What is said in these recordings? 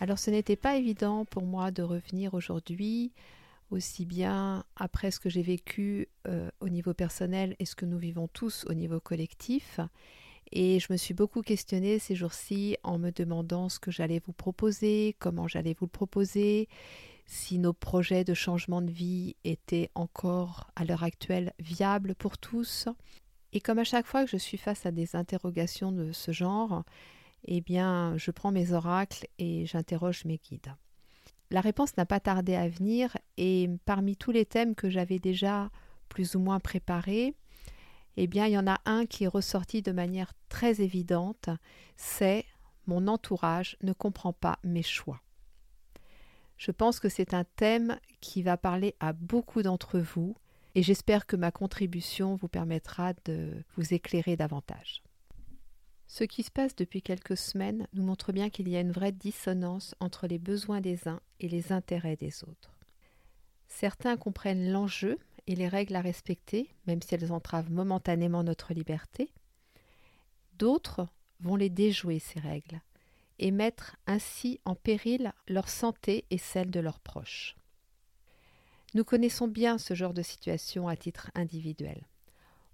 Alors ce n'était pas évident pour moi de revenir aujourd'hui, aussi bien après ce que j'ai vécu euh, au niveau personnel et ce que nous vivons tous au niveau collectif. Et je me suis beaucoup questionnée ces jours-ci en me demandant ce que j'allais vous proposer, comment j'allais vous le proposer, si nos projets de changement de vie étaient encore à l'heure actuelle viables pour tous. Et comme à chaque fois que je suis face à des interrogations de ce genre, eh bien, je prends mes oracles et j'interroge mes guides. La réponse n'a pas tardé à venir et parmi tous les thèmes que j'avais déjà plus ou moins préparés, eh bien, il y en a un qui est ressorti de manière très évidente, c'est mon entourage ne comprend pas mes choix. Je pense que c'est un thème qui va parler à beaucoup d'entre vous et j'espère que ma contribution vous permettra de vous éclairer davantage. Ce qui se passe depuis quelques semaines nous montre bien qu'il y a une vraie dissonance entre les besoins des uns et les intérêts des autres. Certains comprennent l'enjeu et les règles à respecter, même si elles entravent momentanément notre liberté. D'autres vont les déjouer, ces règles, et mettre ainsi en péril leur santé et celle de leurs proches. Nous connaissons bien ce genre de situation à titre individuel.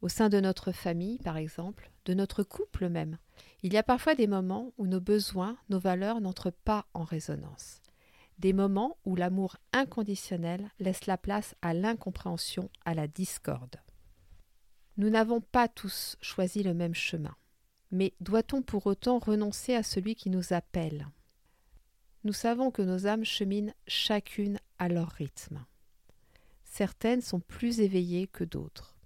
Au sein de notre famille, par exemple, de notre couple même, il y a parfois des moments où nos besoins, nos valeurs n'entrent pas en résonance. Des moments où l'amour inconditionnel laisse la place à l'incompréhension, à la discorde. Nous n'avons pas tous choisi le même chemin. Mais doit-on pour autant renoncer à celui qui nous appelle? Nous savons que nos âmes cheminent chacune à leur rythme. Certaines sont plus éveillées que d'autres.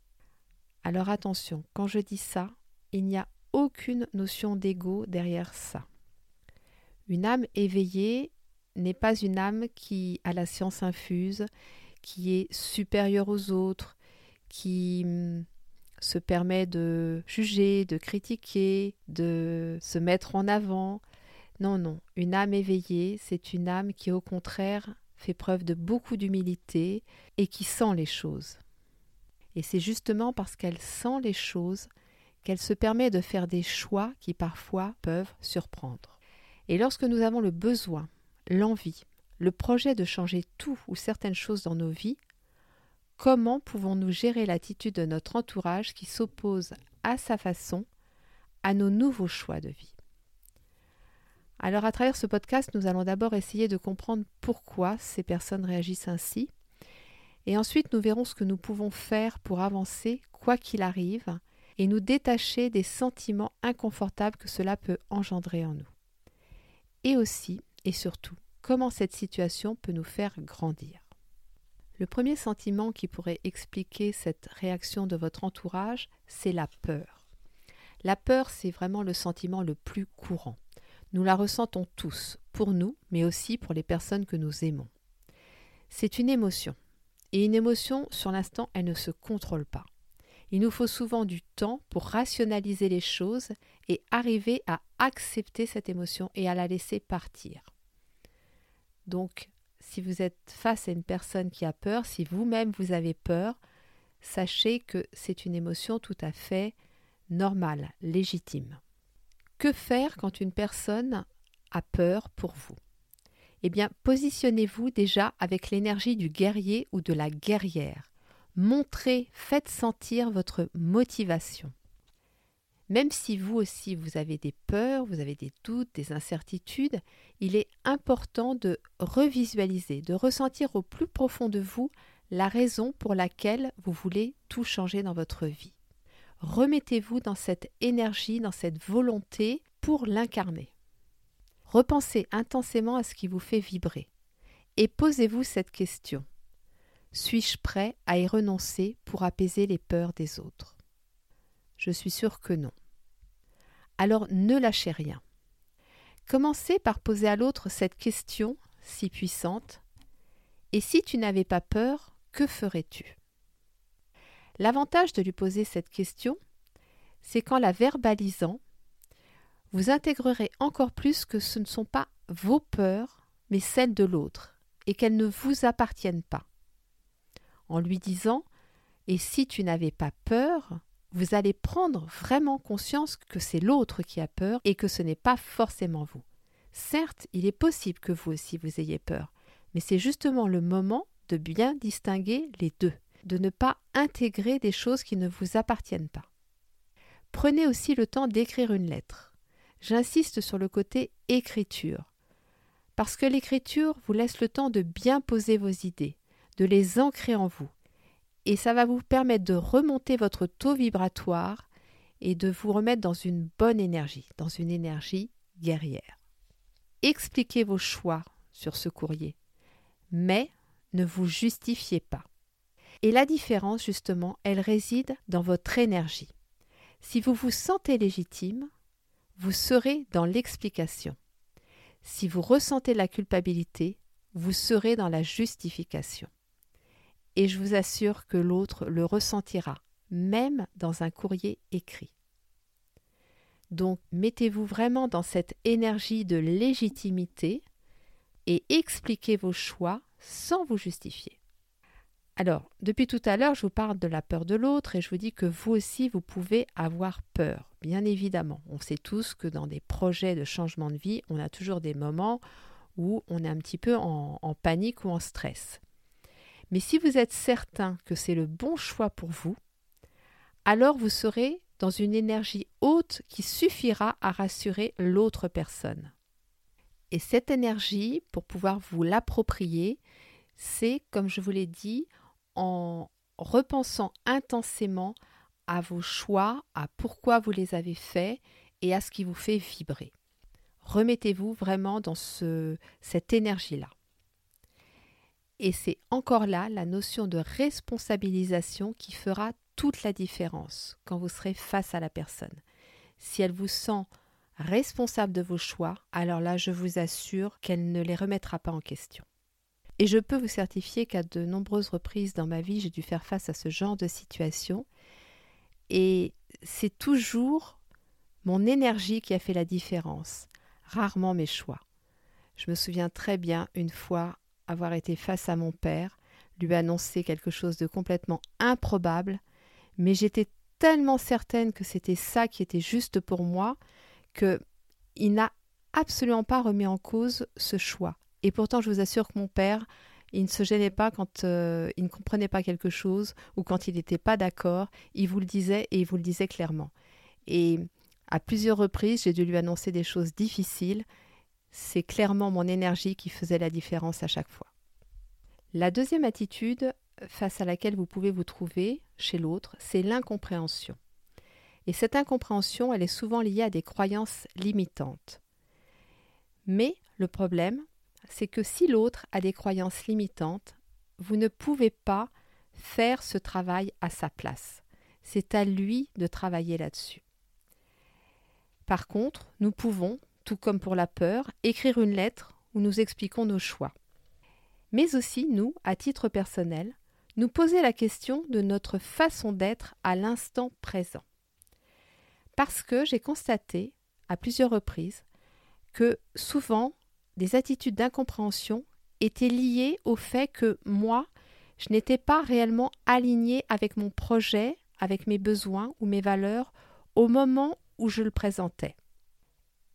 Alors attention, quand je dis ça, il n'y a aucune notion d'ego derrière ça. Une âme éveillée n'est pas une âme qui a la science infuse, qui est supérieure aux autres, qui hum, se permet de juger, de critiquer, de se mettre en avant. Non, non, une âme éveillée, c'est une âme qui au contraire fait preuve de beaucoup d'humilité et qui sent les choses. Et c'est justement parce qu'elle sent les choses qu'elle se permet de faire des choix qui parfois peuvent surprendre. Et lorsque nous avons le besoin, l'envie, le projet de changer tout ou certaines choses dans nos vies, comment pouvons-nous gérer l'attitude de notre entourage qui s'oppose à sa façon à nos nouveaux choix de vie? Alors à travers ce podcast, nous allons d'abord essayer de comprendre pourquoi ces personnes réagissent ainsi et ensuite, nous verrons ce que nous pouvons faire pour avancer, quoi qu'il arrive, et nous détacher des sentiments inconfortables que cela peut engendrer en nous. Et aussi, et surtout, comment cette situation peut nous faire grandir. Le premier sentiment qui pourrait expliquer cette réaction de votre entourage, c'est la peur. La peur, c'est vraiment le sentiment le plus courant. Nous la ressentons tous, pour nous, mais aussi pour les personnes que nous aimons. C'est une émotion, et une émotion, sur l'instant, elle ne se contrôle pas. Il nous faut souvent du temps pour rationaliser les choses et arriver à accepter cette émotion et à la laisser partir. Donc, si vous êtes face à une personne qui a peur, si vous-même vous avez peur, sachez que c'est une émotion tout à fait normale, légitime. Que faire quand une personne a peur pour vous? Eh bien, positionnez-vous déjà avec l'énergie du guerrier ou de la guerrière. Montrez, faites sentir votre motivation. Même si vous aussi vous avez des peurs, vous avez des doutes, des incertitudes, il est important de revisualiser, de ressentir au plus profond de vous la raison pour laquelle vous voulez tout changer dans votre vie. Remettez-vous dans cette énergie, dans cette volonté pour l'incarner. Repensez intensément à ce qui vous fait vibrer et posez-vous cette question. Suis-je prêt à y renoncer pour apaiser les peurs des autres? Je suis sûr que non. Alors ne lâchez rien. Commencez par poser à l'autre cette question si puissante Et si tu n'avais pas peur, que ferais-tu? L'avantage de lui poser cette question, c'est qu'en la verbalisant, vous intégrerez encore plus que ce ne sont pas vos peurs, mais celles de l'autre, et qu'elles ne vous appartiennent pas. En lui disant Et si tu n'avais pas peur, vous allez prendre vraiment conscience que c'est l'autre qui a peur et que ce n'est pas forcément vous. Certes, il est possible que vous aussi vous ayez peur, mais c'est justement le moment de bien distinguer les deux, de ne pas intégrer des choses qui ne vous appartiennent pas. Prenez aussi le temps d'écrire une lettre. J'insiste sur le côté écriture, parce que l'écriture vous laisse le temps de bien poser vos idées, de les ancrer en vous, et ça va vous permettre de remonter votre taux vibratoire et de vous remettre dans une bonne énergie, dans une énergie guerrière expliquez vos choix sur ce courrier, mais ne vous justifiez pas. Et la différence, justement, elle réside dans votre énergie. Si vous vous sentez légitime, vous serez dans l'explication. Si vous ressentez la culpabilité, vous serez dans la justification. Et je vous assure que l'autre le ressentira, même dans un courrier écrit. Donc mettez-vous vraiment dans cette énergie de légitimité et expliquez vos choix sans vous justifier. Alors, depuis tout à l'heure, je vous parle de la peur de l'autre et je vous dis que vous aussi, vous pouvez avoir peur, bien évidemment. On sait tous que dans des projets de changement de vie, on a toujours des moments où on est un petit peu en, panique ou en stress. Mais si vous êtes certain que c'est le bon choix pour vous, alors vous serez dans une énergie haute qui suffira à rassurer l'autre personne. Et cette énergie, pour pouvoir vous l'approprier, c'est, comme je vous l'ai dit, en repensant intensément à vos choix, à pourquoi vous les avez faits et à ce qui vous fait vibrer. Remettez-vous vraiment dans ce, cette énergie-là. Et c'est encore là la notion de responsabilisation qui fera toute la différence quand vous serez face à la personne. Si elle vous sent responsable de vos choix, alors là, je vous assure qu'elle ne les remettra pas en question. Et je peux vous certifier qu'à de nombreuses reprises dans ma vie, j'ai dû faire face à ce genre de situation. Et c'est toujours mon énergie qui a fait la différence, rarement mes choix. Je me souviens très bien une fois avoir été face à mon père, lui annoncer quelque chose de complètement improbable, mais j'étais tellement certaine que c'était ça qui était juste pour moi que il n'a absolument pas remis en cause ce choix. Et pourtant, je vous assure que mon père, il ne se gênait pas quand euh, il ne comprenait pas quelque chose ou quand il n'était pas d'accord. Il vous le disait et il vous le disait clairement. Et à plusieurs reprises, j'ai dû lui annoncer des choses difficiles. C'est clairement mon énergie qui faisait la différence à chaque fois. La deuxième attitude face à laquelle vous pouvez vous trouver chez l'autre, c'est l'incompréhension. Et cette incompréhension, elle est souvent liée à des croyances limitantes. Mais le problème, c'est que si l'autre a des croyances limitantes, vous ne pouvez pas faire ce travail à sa place. C'est à lui de travailler là-dessus. Par contre, nous pouvons, tout comme pour la peur, écrire une lettre où nous expliquons nos choix. Mais aussi, nous, à titre personnel, nous poser la question de notre façon d'être à l'instant présent. Parce que j'ai constaté à plusieurs reprises que souvent des attitudes d'incompréhension étaient liées au fait que moi, je n'étais pas réellement alignée avec mon projet, avec mes besoins ou mes valeurs au moment où je le présentais.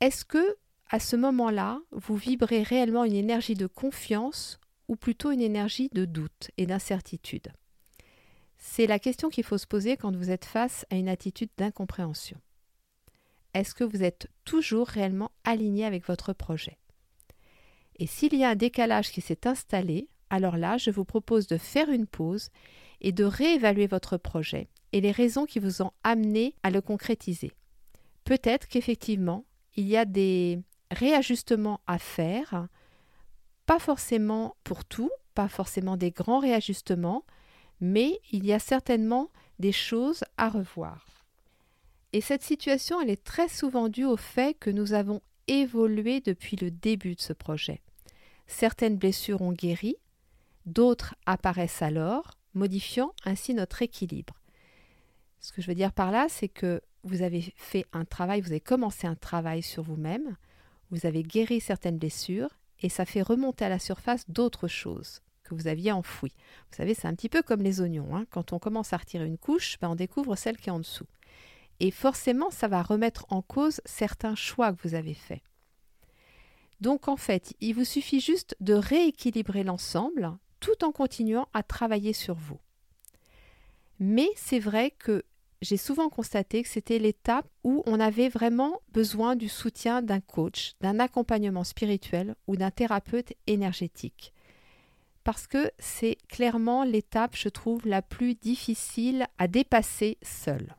Est-ce que à ce moment-là, vous vibrez réellement une énergie de confiance ou plutôt une énergie de doute et d'incertitude? C'est la question qu'il faut se poser quand vous êtes face à une attitude d'incompréhension. Est-ce que vous êtes toujours réellement aligné avec votre projet? Et s'il y a un décalage qui s'est installé, alors là, je vous propose de faire une pause et de réévaluer votre projet et les raisons qui vous ont amené à le concrétiser. Peut-être qu'effectivement, il y a des réajustements à faire pas forcément pour tout, pas forcément des grands réajustements, mais il y a certainement des choses à revoir. Et cette situation, elle est très souvent due au fait que nous avons évolué depuis le début de ce projet. certaines blessures ont guéri, d'autres apparaissent alors, modifiant ainsi notre équilibre. Ce que je veux dire par là, c'est que vous avez fait un travail, vous avez commencé un travail sur vous-même, vous avez guéri certaines blessures et ça fait remonter à la surface d'autres choses que vous aviez enfouies. Vous savez, c'est un petit peu comme les oignons. Hein. Quand on commence à retirer une couche, ben on découvre celle qui est en dessous. Et forcément, ça va remettre en cause certains choix que vous avez faits. Donc en fait, il vous suffit juste de rééquilibrer l'ensemble tout en continuant à travailler sur vous. Mais c'est vrai que j'ai souvent constaté que c'était l'étape où on avait vraiment besoin du soutien d'un coach, d'un accompagnement spirituel ou d'un thérapeute énergétique. Parce que c'est clairement l'étape, je trouve, la plus difficile à dépasser seule.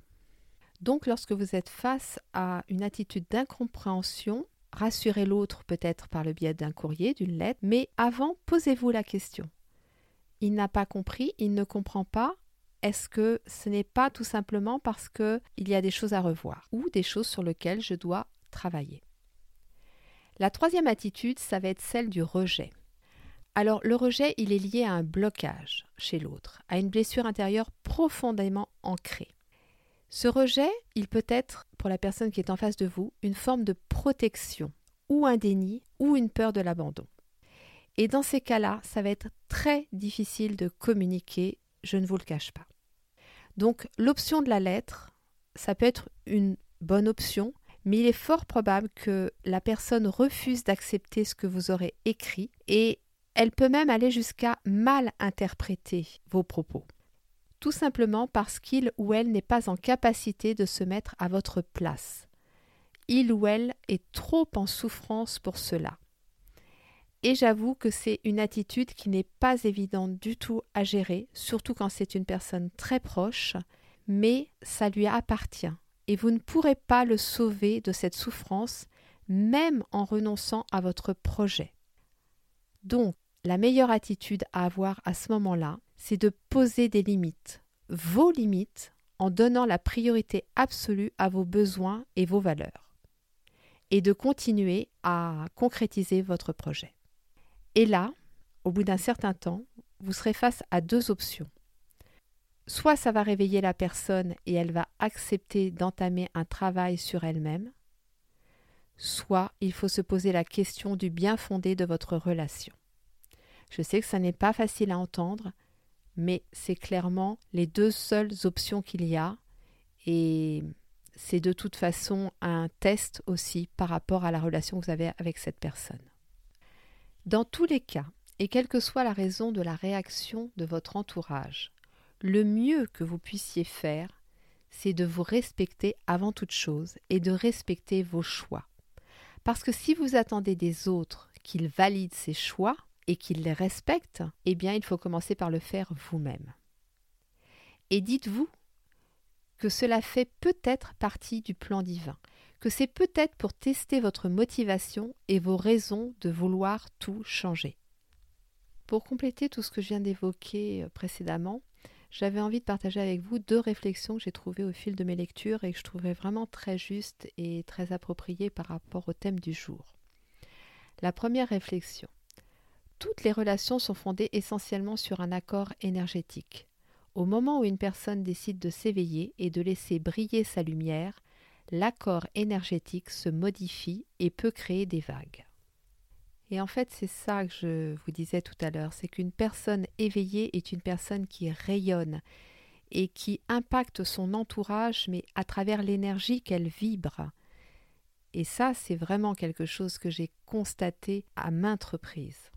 Donc lorsque vous êtes face à une attitude d'incompréhension, rassurez l'autre peut-être par le biais d'un courrier, d'une lettre, mais avant, posez-vous la question. Il n'a pas compris, il ne comprend pas, est-ce que ce n'est pas tout simplement parce qu'il y a des choses à revoir ou des choses sur lesquelles je dois travailler? La troisième attitude, ça va être celle du rejet. Alors le rejet, il est lié à un blocage chez l'autre, à une blessure intérieure profondément ancrée. Ce rejet, il peut être, pour la personne qui est en face de vous, une forme de protection, ou un déni, ou une peur de l'abandon. Et dans ces cas-là, ça va être très difficile de communiquer, je ne vous le cache pas. Donc l'option de la lettre, ça peut être une bonne option, mais il est fort probable que la personne refuse d'accepter ce que vous aurez écrit et elle peut même aller jusqu'à mal interpréter vos propos. Tout simplement parce qu'il ou elle n'est pas en capacité de se mettre à votre place. Il ou elle est trop en souffrance pour cela. Et j'avoue que c'est une attitude qui n'est pas évidente du tout à gérer, surtout quand c'est une personne très proche, mais ça lui appartient. Et vous ne pourrez pas le sauver de cette souffrance, même en renonçant à votre projet. Donc, la meilleure attitude à avoir à ce moment-là, c'est de poser des limites, vos limites, en donnant la priorité absolue à vos besoins et vos valeurs, et de continuer à concrétiser votre projet. Et là, au bout d'un certain temps, vous serez face à deux options. Soit ça va réveiller la personne et elle va accepter d'entamer un travail sur elle-même, soit il faut se poser la question du bien fondé de votre relation. Je sais que ça n'est pas facile à entendre, mais c'est clairement les deux seules options qu'il y a et c'est de toute façon un test aussi par rapport à la relation que vous avez avec cette personne. Dans tous les cas, et quelle que soit la raison de la réaction de votre entourage, le mieux que vous puissiez faire, c'est de vous respecter avant toute chose et de respecter vos choix. Parce que si vous attendez des autres qu'ils valident ces choix et qu'ils les respectent, eh bien il faut commencer par le faire vous-même. Et dites-vous que cela fait peut-être partie du plan divin, que c'est peut-être pour tester votre motivation et vos raisons de vouloir tout changer. Pour compléter tout ce que je viens d'évoquer euh, précédemment, j'avais envie de partager avec vous deux réflexions que j'ai trouvées au fil de mes lectures et que je trouvais vraiment très justes et très appropriées par rapport au thème du jour. La première réflexion. Toutes les relations sont fondées essentiellement sur un accord énergétique. Au moment où une personne décide de s'éveiller et de laisser briller sa lumière, l'accord énergétique se modifie et peut créer des vagues. Et en fait, c'est ça que je vous disais tout à l'heure, c'est qu'une personne éveillée est une personne qui rayonne et qui impacte son entourage, mais à travers l'énergie qu'elle vibre. Et ça, c'est vraiment quelque chose que j'ai constaté à maintes reprises.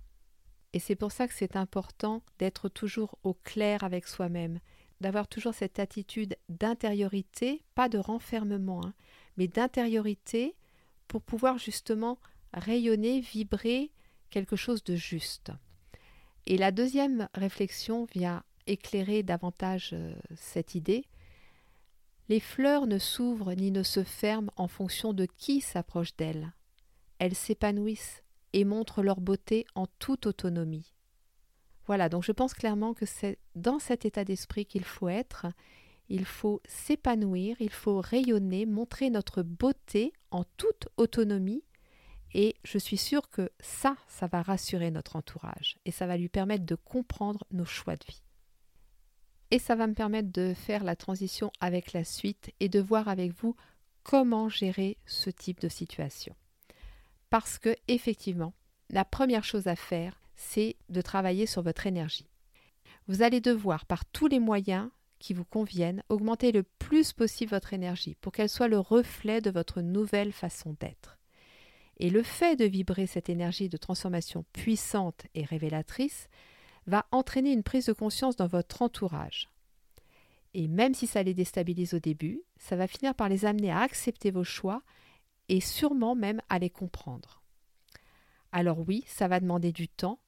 Et c'est pour ça que c'est important d'être toujours au clair avec soi-même, d'avoir toujours cette attitude d'intériorité, pas de renfermement, hein, mais d'intériorité pour pouvoir justement rayonner, vibrer quelque chose de juste. Et la deuxième réflexion vient éclairer davantage euh, cette idée. Les fleurs ne s'ouvrent ni ne se ferment en fonction de qui s'approche d'elles. Elles s'épanouissent et montrent leur beauté en toute autonomie. Voilà, donc je pense clairement que c'est dans cet état d'esprit qu'il faut être. Il faut s'épanouir, il faut rayonner, montrer notre beauté en toute autonomie Et je suis sûre que ça, ça va rassurer notre entourage et ça va lui permettre de comprendre nos choix de vie. Et ça va me permettre de faire la transition avec la suite et de voir avec vous comment gérer ce type de situation. Parce que effectivement, la première chose à faire, c'est de travailler sur votre énergie. Vous allez devoir, par tous les moyens qui vous conviennent, augmenter le plus possible votre énergie pour qu'elle soit le reflet de votre nouvelle façon d'être. Et le fait de vibrer cette énergie de transformation puissante et révélatrice va entraîner une prise de conscience dans votre entourage. Et même si ça les déstabilise au début, ça va finir par les amener à accepter vos choix et sûrement même à les comprendre. Alors oui, ça va demander du temps,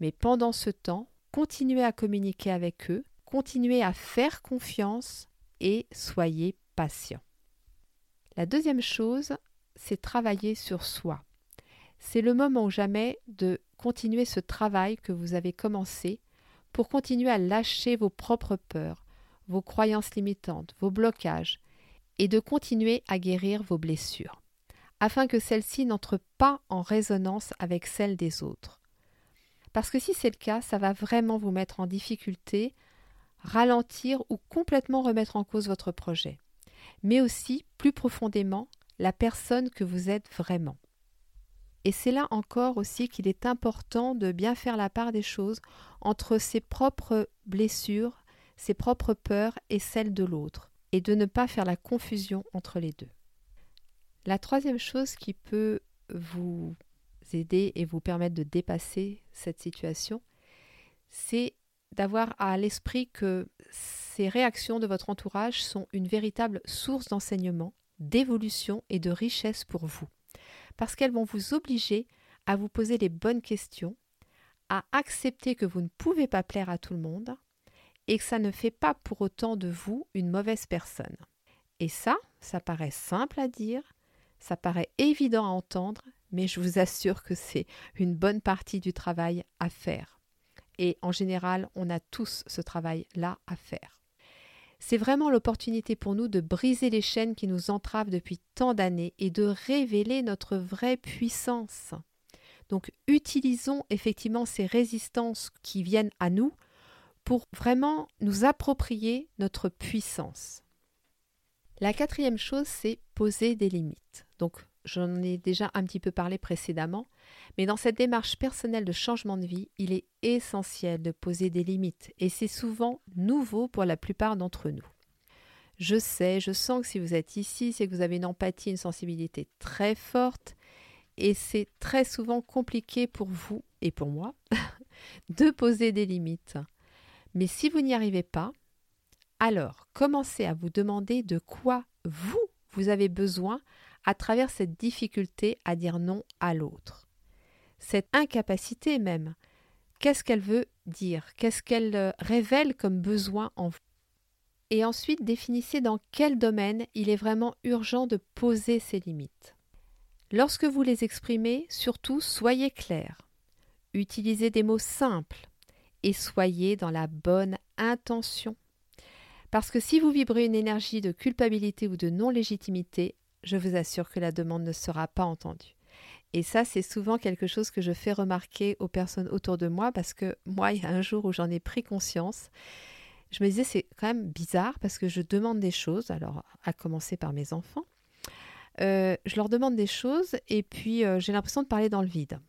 mais pendant ce temps, continuez à communiquer avec eux, continuez à faire confiance et soyez patient. La deuxième chose, c'est travailler sur soi. C'est le moment ou jamais de continuer ce travail que vous avez commencé pour continuer à lâcher vos propres peurs, vos croyances limitantes, vos blocages, et de continuer à guérir vos blessures, afin que celles-ci n'entrent pas en résonance avec celles des autres. Parce que si c'est le cas, ça va vraiment vous mettre en difficulté, ralentir ou complètement remettre en cause votre projet, mais aussi, plus profondément, la personne que vous êtes vraiment. Et c'est là encore aussi qu'il est important de bien faire la part des choses entre ses propres blessures, ses propres peurs et celles de l'autre, et de ne pas faire la confusion entre les deux. La troisième chose qui peut vous et vous permettre de dépasser cette situation, c'est d'avoir à l'esprit que ces réactions de votre entourage sont une véritable source d'enseignement, d'évolution et de richesse pour vous parce qu'elles vont vous obliger à vous poser les bonnes questions, à accepter que vous ne pouvez pas plaire à tout le monde et que ça ne fait pas pour autant de vous une mauvaise personne. Et ça, ça paraît simple à dire, ça paraît évident à entendre, mais je vous assure que c'est une bonne partie du travail à faire. Et en général, on a tous ce travail-là à faire. C'est vraiment l'opportunité pour nous de briser les chaînes qui nous entravent depuis tant d'années et de révéler notre vraie puissance. Donc utilisons effectivement ces résistances qui viennent à nous pour vraiment nous approprier notre puissance. La quatrième chose, c'est poser des limites. Donc j'en ai déjà un petit peu parlé précédemment, mais dans cette démarche personnelle de changement de vie, il est essentiel de poser des limites, et c'est souvent nouveau pour la plupart d'entre nous. Je sais, je sens que si vous êtes ici, c'est que vous avez une empathie, une sensibilité très forte, et c'est très souvent compliqué pour vous et pour moi de poser des limites. Mais si vous n'y arrivez pas, alors commencez à vous demander de quoi vous, vous avez besoin à travers cette difficulté à dire non à l'autre. Cette incapacité même, qu'est-ce qu'elle veut dire? Qu'est-ce qu'elle euh, révèle comme besoin en vous? Et ensuite, définissez dans quel domaine il est vraiment urgent de poser ces limites. Lorsque vous les exprimez, surtout soyez clair. Utilisez des mots simples et soyez dans la bonne intention. Parce que si vous vibrez une énergie de culpabilité ou de non-légitimité, je vous assure que la demande ne sera pas entendue. Et ça, c'est souvent quelque chose que je fais remarquer aux personnes autour de moi parce que moi, il y a un jour où j'en ai pris conscience, je me disais, c'est quand même bizarre parce que je demande des choses, alors à commencer par mes enfants. Euh, je leur demande des choses et puis euh, j'ai l'impression de parler dans le vide.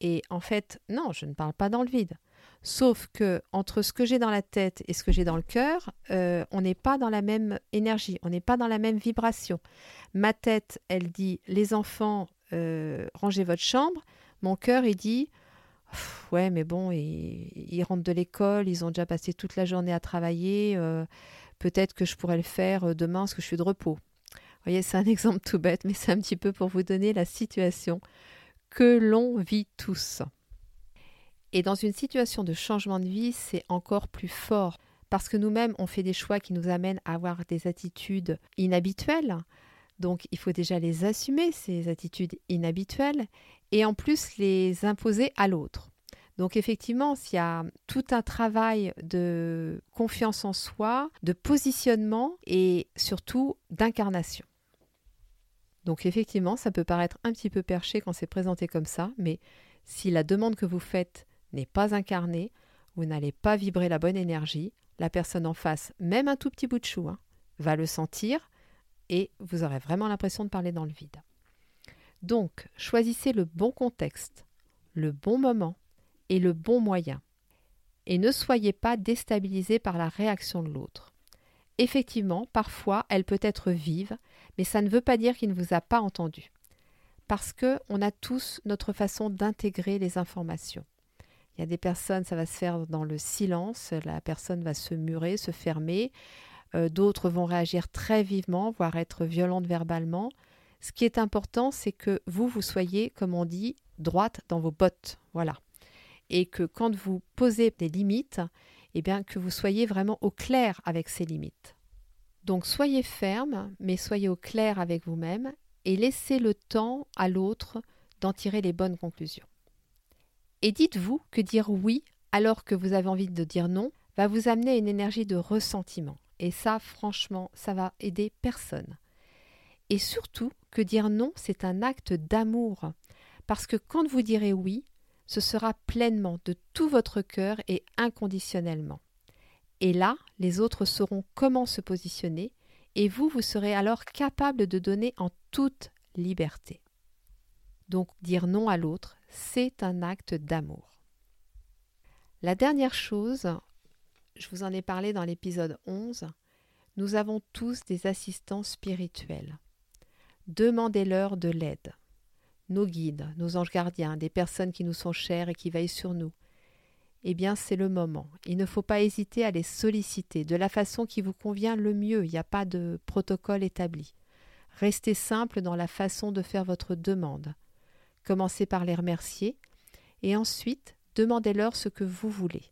Et en fait, non, je ne parle pas dans le vide. Sauf que entre ce que j'ai dans la tête et ce que j'ai dans le cœur, euh, on n'est pas dans la même énergie, on n'est pas dans la même vibration. Ma tête, elle dit les enfants, euh, rangez votre chambre. Mon cœur, il dit ouais, mais bon, ils, rentrent de l'école, ils ont déjà passé toute la journée à travailler. Euh, peut-être que je pourrais le faire demain parce que je suis de repos. Vous voyez, c'est un exemple tout bête, mais c'est un petit peu pour vous donner la situation que l'on vit tous. Et dans une situation de changement de vie, c'est encore plus fort parce que nous-mêmes, on fait des choix qui nous amènent à avoir des attitudes inhabituelles. Donc, il faut déjà les assumer, ces attitudes inhabituelles, et en plus les imposer à l'autre. Donc, effectivement, s'il y a tout un travail de confiance en soi, de positionnement et surtout d'incarnation. Donc effectivement, ça peut paraître un petit peu perché quand c'est présenté comme ça, mais si la demande que vous faites n'est pas incarnée, vous n'allez pas vibrer la bonne énergie, la personne en face, même un tout petit bout de chou, hein, va le sentir et vous aurez vraiment l'impression de parler dans le vide. Donc, choisissez le bon contexte, le bon moment et le bon moyen. Et ne soyez pas déstabilisé par la réaction de l'autre. Effectivement, parfois, elle peut être vive, mais ça ne veut pas dire qu'il ne vous a pas entendu. Parce que on a tous notre façon d'intégrer les informations. Il y a des personnes, ça va se faire dans le silence, la personne va se murer, se fermer. Euh, d'autres vont réagir très vivement, voire être violentes verbalement. Ce qui est important, c'est que vous, vous soyez, comme on dit, droite dans vos bottes. Voilà. Et que quand vous posez des limites, eh bien, que vous soyez vraiment au clair avec ces limites. Donc soyez ferme, mais soyez au clair avec vous-même et laissez le temps à l'autre d'en tirer les bonnes conclusions. Et dites-vous que dire oui alors que vous avez envie de dire non va vous amener à une énergie de ressentiment. Et ça, franchement, ça va aider personne. Et surtout que dire non, c'est un acte d'amour. Parce que quand vous direz oui, ce sera pleinement de tout votre cœur et inconditionnellement. Et là, les autres sauront comment se positionner, et vous, vous serez alors capable de donner en toute liberté. Donc dire non à l'autre, c'est un acte d'amour. La dernière chose, je vous en ai parlé dans l'épisode 11, nous avons tous des assistants spirituels. Demandez-leur de l'aide. Nos guides, nos anges gardiens, des personnes qui nous sont chères et qui veillent sur nous. Eh bien, c'est le moment. Il ne faut pas hésiter à les solliciter de la façon qui vous convient le mieux. Il n'y a pas de protocole établi. Restez simple dans la façon de faire votre demande. Commencez par les remercier et ensuite demandez-leur ce que vous voulez.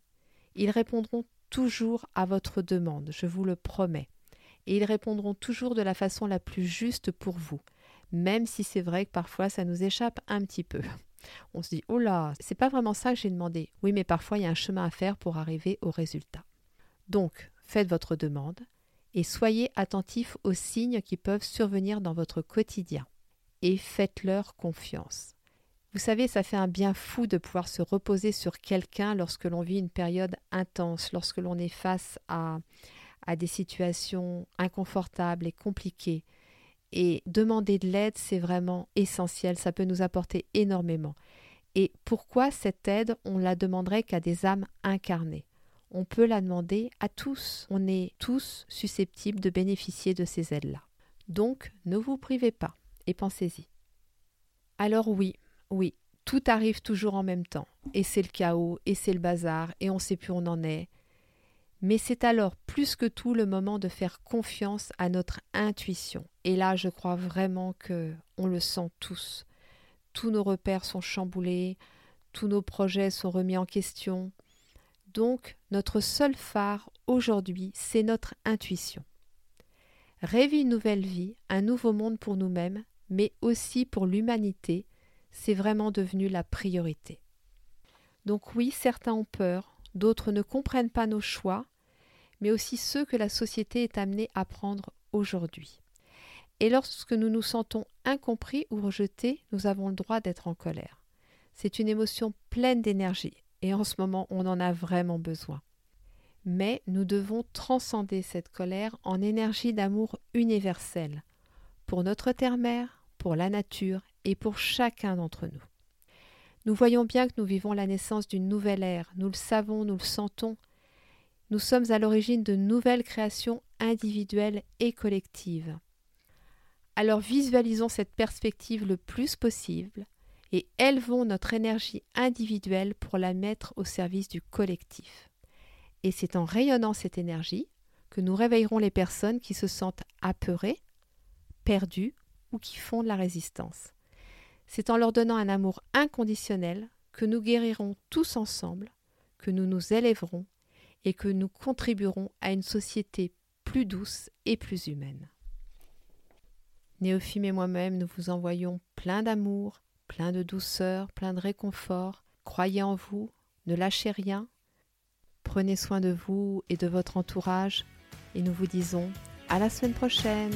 Ils répondront toujours à votre demande, je vous le promets. Et ils répondront toujours de la façon la plus juste pour vous, même si c'est vrai que parfois ça nous échappe un petit peu. On se dit, oh là, c'est pas vraiment ça que j'ai demandé. Oui, mais parfois il y a un chemin à faire pour arriver au résultat. Donc, faites votre demande et soyez attentifs aux signes qui peuvent survenir dans votre quotidien. Et faites-leur confiance. Vous savez, ça fait un bien fou de pouvoir se reposer sur quelqu'un lorsque l'on vit une période intense, lorsque l'on est face à, à des situations inconfortables et compliquées. Et demander de l'aide, c'est vraiment essentiel, ça peut nous apporter énormément. Et pourquoi cette aide, on la demanderait qu'à des âmes incarnées? On peut la demander à tous. On est tous susceptibles de bénéficier de ces aides-là. Donc, ne vous privez pas et pensez-y. Alors oui, oui, tout arrive toujours en même temps, et c'est le chaos, et c'est le bazar, et on ne sait plus où on en est. Mais c'est alors plus que tout le moment de faire confiance à notre intuition. Et là, je crois vraiment que on le sent tous. Tous nos repères sont chamboulés, tous nos projets sont remis en question. Donc, notre seul phare aujourd'hui, c'est notre intuition. Rêver une nouvelle vie, un nouveau monde pour nous-mêmes, mais aussi pour l'humanité, c'est vraiment devenu la priorité. Donc oui, certains ont peur, d'autres ne comprennent pas nos choix, mais aussi ceux que la société est amenée à prendre aujourd'hui. Et lorsque nous nous sentons incompris ou rejetés, nous avons le droit d'être en colère. C'est une émotion pleine d'énergie, et en ce moment on en a vraiment besoin. Mais nous devons transcender cette colère en énergie d'amour universel, pour notre terre-mère, pour la nature et pour chacun d'entre nous. Nous voyons bien que nous vivons la naissance d'une nouvelle ère, nous le savons, nous le sentons. Nous sommes à l'origine de nouvelles créations individuelles et collectives. Alors visualisons cette perspective le plus possible et élevons notre énergie individuelle pour la mettre au service du collectif. Et c'est en rayonnant cette énergie que nous réveillerons les personnes qui se sentent apeurées, perdues ou qui font de la résistance. C'est en leur donnant un amour inconditionnel que nous guérirons tous ensemble, que nous nous élèverons et que nous contribuerons à une société plus douce et plus humaine. Néophime et moi-même, nous vous envoyons plein d'amour, plein de douceur, plein de réconfort. Croyez en vous, ne lâchez rien. Prenez soin de vous et de votre entourage et nous vous disons à la semaine prochaine.